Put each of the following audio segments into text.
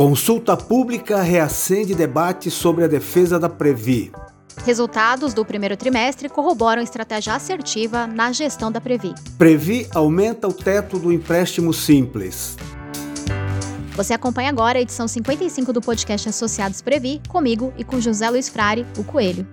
Consulta pública reacende debate sobre a defesa da Previ. Resultados do primeiro trimestre corroboram estratégia assertiva na gestão da Previ. Previ aumenta o teto do empréstimo simples. Você acompanha agora a edição 55 do podcast Associados Previ, comigo e com José Luiz Frari, o Coelho.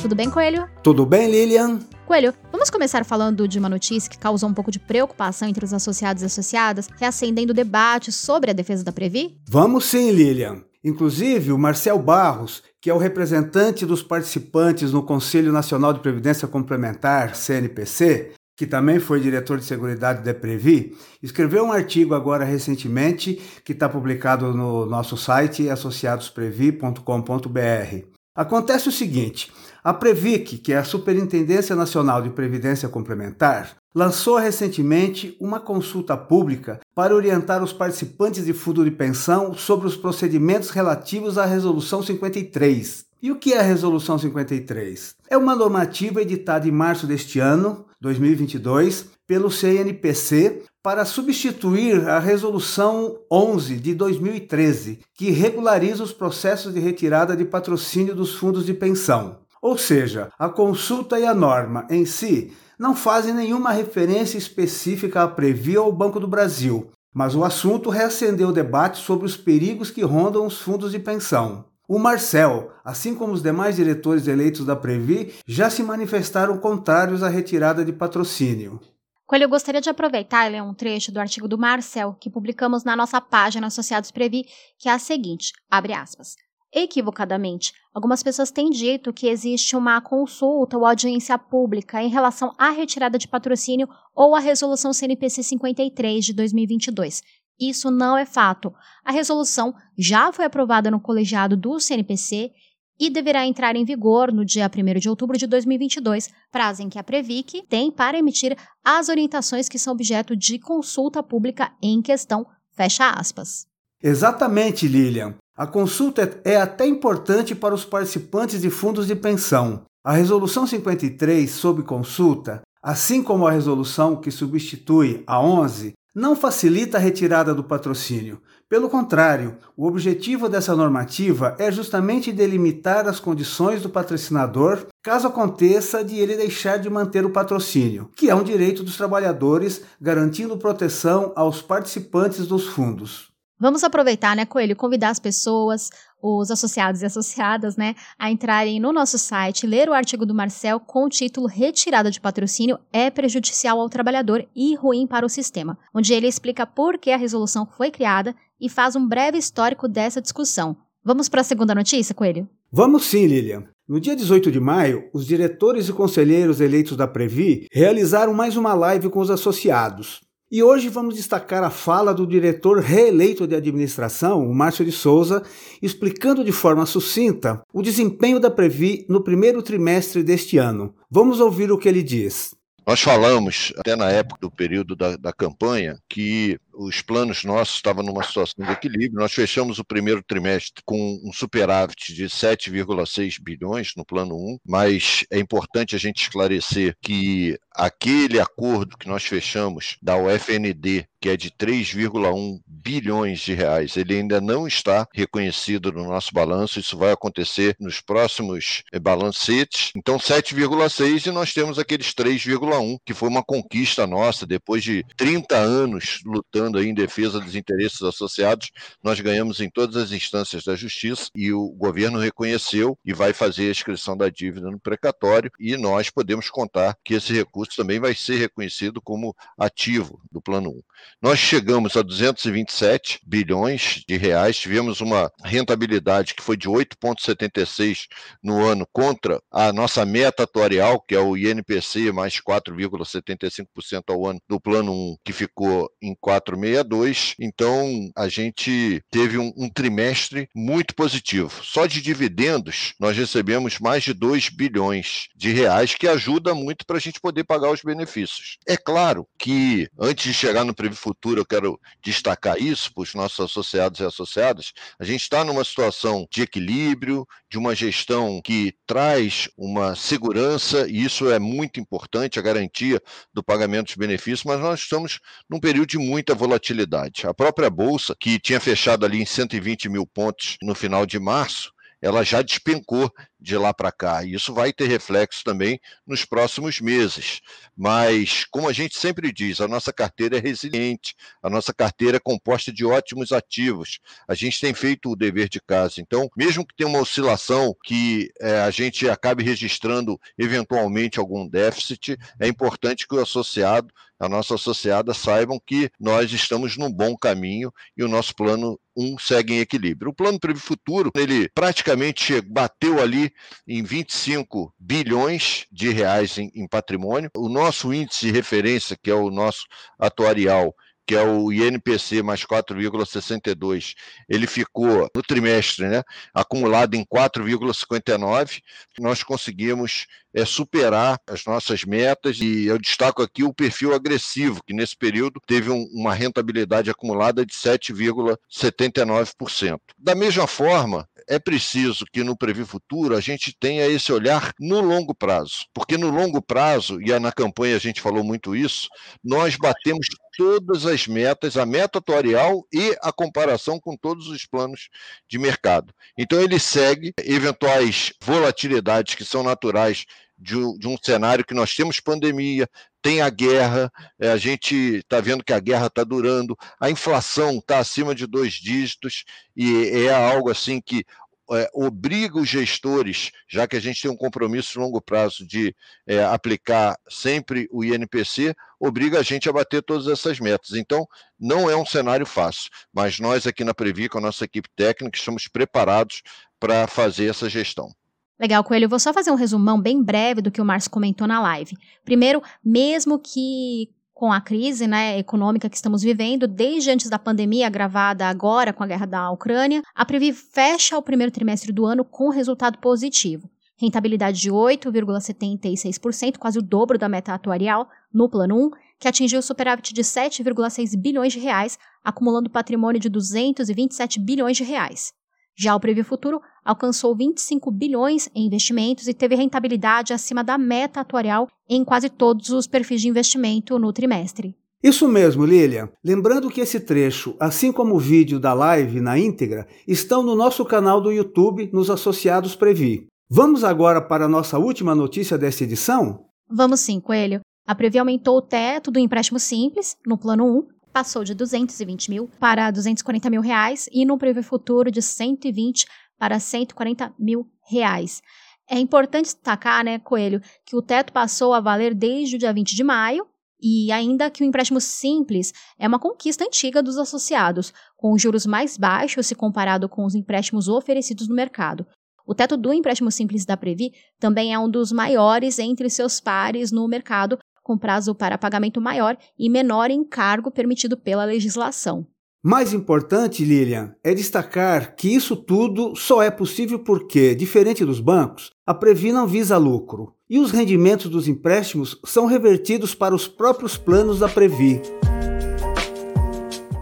Tudo bem, Coelho? Tudo bem, Lilian? Coelho, vamos começar falando de uma notícia que causou um pouco de preocupação entre os associados e associadas, reacendendo o debate sobre a defesa da Previ? Vamos sim, Lilian. Inclusive, o Marcel Barros, que é o representante dos participantes no Conselho Nacional de Previdência Complementar, CNPC, que também foi diretor de Seguridade da Previ, escreveu um artigo agora recentemente que está publicado no nosso site associadosprevi.com.br. Acontece o seguinte: a Previc, que é a Superintendência Nacional de Previdência Complementar, lançou recentemente uma consulta pública para orientar os participantes de fundo de pensão sobre os procedimentos relativos à Resolução 53. E o que é a Resolução 53? É uma normativa editada em março deste ano, 2022, pelo CNPC para substituir a Resolução 11 de 2013, que regulariza os processos de retirada de patrocínio dos fundos de pensão. Ou seja, a consulta e a norma em si não fazem nenhuma referência específica à Previ ou ao Banco do Brasil, mas o assunto reacendeu o debate sobre os perigos que rondam os fundos de pensão. O Marcel, assim como os demais diretores eleitos da Previ, já se manifestaram contrários à retirada de patrocínio. Coelho, eu gostaria de aproveitar e ler um trecho do artigo do Marcel, que publicamos na nossa página Associados Previ, que é a seguinte, abre aspas. Equivocadamente, algumas pessoas têm dito que existe uma consulta ou audiência pública em relação à retirada de patrocínio ou à resolução CNPC 53 de 2022. Isso não é fato. A resolução já foi aprovada no colegiado do CNPC e deverá entrar em vigor no dia 1 de outubro de 2022, prazo em que a Previc tem para emitir as orientações que são objeto de consulta pública em questão. Fecha aspas. Exatamente, Lilian. A consulta é até importante para os participantes de fundos de pensão. A Resolução 53, sob consulta, assim como a resolução que substitui a 11, não facilita a retirada do patrocínio. Pelo contrário, o objetivo dessa normativa é justamente delimitar as condições do patrocinador caso aconteça de ele deixar de manter o patrocínio, que é um direito dos trabalhadores, garantindo proteção aos participantes dos fundos. Vamos aproveitar, né, Coelho, convidar as pessoas, os associados e associadas, né, a entrarem no nosso site, ler o artigo do Marcel com o título Retirada de patrocínio é prejudicial ao trabalhador e ruim para o sistema, onde ele explica por que a resolução foi criada e faz um breve histórico dessa discussão. Vamos para a segunda notícia, Coelho? Vamos sim, Lilian. No dia 18 de maio, os diretores e conselheiros eleitos da Previ realizaram mais uma live com os associados. E hoje vamos destacar a fala do diretor reeleito de administração, o Márcio de Souza, explicando de forma sucinta o desempenho da Previ no primeiro trimestre deste ano. Vamos ouvir o que ele diz. Nós falamos, até na época do período da, da campanha, que os planos nossos estavam numa situação de equilíbrio. Nós fechamos o primeiro trimestre com um superávit de 7,6 bilhões no plano 1, mas é importante a gente esclarecer que aquele acordo que nós fechamos da UFND, que é de 3,1 bilhões de reais, ele ainda não está reconhecido no nosso balanço, isso vai acontecer nos próximos eh, balancetes. Então, 7,6 e nós temos aqueles 3,1, que foi uma conquista nossa depois de 30 anos lutando aí em defesa dos interesses associados, nós ganhamos em todas as instâncias da justiça e o governo reconheceu e vai fazer a inscrição da dívida no precatório e nós podemos contar que esse recurso também vai ser reconhecido como ativo do plano 1. Nós chegamos a 227 bilhões de reais, tivemos uma rentabilidade que foi de 8,76 no ano contra a nossa meta atuarial, que é o INPC mais 4,75% ao ano do plano 1, que ficou em 4 4,62. Então, a gente teve um, um, trimestre muito positivo. Só de dividendos, nós recebemos mais de 2 bilhões de reais, que ajuda muito para a gente poder pagar os benefícios. É claro que, antes de chegar no Previ Futuro, eu quero destacar isso para os nossos associados e associadas, a gente está numa situação de equilíbrio, de uma gestão que traz uma segurança, e isso é muito importante, a garantia do pagamento dos benefícios, mas nós estamos num período de muita volatilidade. A própria Bolsa, que tinha fechado ali em 120 mil pontos no final de março, ela já despencou de lá para cá. E isso vai ter reflexo também nos próximos meses. Mas, como a gente sempre diz, a nossa carteira é resiliente, a nossa carteira é composta de ótimos ativos. A gente tem feito o dever de casa. Então, mesmo que tenha uma oscilação que é, a gente acabe registrando eventualmente algum déficit, é importante que o associado a nossa associada saibam que nós estamos num bom caminho e o nosso plano 1 um segue em equilíbrio. O plano Previ Futuro, ele praticamente bateu ali em 25 bilhões de reais em, em patrimônio. O nosso índice de referência, que é o nosso atuarial, que é o INPC mais 4,62, ele ficou no trimestre, né, acumulado em 4,59. Nós conseguimos é, superar as nossas metas e eu destaco aqui o perfil agressivo, que nesse período teve um, uma rentabilidade acumulada de 7,79%. Da mesma forma, é preciso que no Previ Futuro a gente tenha esse olhar no longo prazo, porque no longo prazo, e na campanha a gente falou muito isso, nós batemos todas as metas, a meta atuarial e a comparação com todos os planos de mercado. Então, ele segue eventuais volatilidades que são naturais de, de um cenário que nós temos pandemia, tem a guerra, é, a gente está vendo que a guerra está durando, a inflação está acima de dois dígitos, e é algo assim que é, obriga os gestores, já que a gente tem um compromisso de longo prazo de é, aplicar sempre o INPC, obriga a gente a bater todas essas metas. Então, não é um cenário fácil, mas nós aqui na Previ, com a nossa equipe técnica, estamos preparados para fazer essa gestão. Legal, Coelho. Eu vou só fazer um resumão bem breve do que o Márcio comentou na live. Primeiro, mesmo que com a crise né, econômica que estamos vivendo, desde antes da pandemia, agravada agora com a guerra da Ucrânia, a Previ fecha o primeiro trimestre do ano com resultado positivo. Rentabilidade de 8,76%, quase o dobro da meta atuarial, no plano 1, que atingiu superávit de 7,6 bilhões de reais, acumulando patrimônio de 227 bilhões de reais. Já o Previ Futuro alcançou 25 bilhões em investimentos e teve rentabilidade acima da meta atuarial em quase todos os perfis de investimento no trimestre. Isso mesmo, Lilian. Lembrando que esse trecho, assim como o vídeo da live na íntegra, estão no nosso canal do YouTube nos Associados Previ. Vamos agora para a nossa última notícia desta edição? Vamos sim, Coelho. A Previ aumentou o teto do empréstimo simples, no plano 1, passou de 220 mil para 240 mil reais e no Prevê Futuro de 120 para 140 mil reais. É importante destacar, né, Coelho, que o teto passou a valer desde o dia 20 de maio e ainda que o empréstimo simples é uma conquista antiga dos associados, com juros mais baixos se comparado com os empréstimos oferecidos no mercado. O teto do empréstimo simples da Previ também é um dos maiores entre seus pares no mercado, com prazo para pagamento maior e menor encargo permitido pela legislação. Mais importante, Lilian, é destacar que isso tudo só é possível porque, diferente dos bancos, a Previ não visa lucro e os rendimentos dos empréstimos são revertidos para os próprios planos da Previ.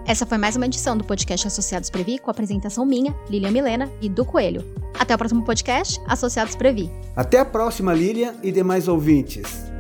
Essa foi mais uma edição do podcast Associados Previ com a apresentação minha, Lilian Milena e do Coelho. Até o próximo podcast, Associados Previ. Até a próxima, Lilian e demais ouvintes.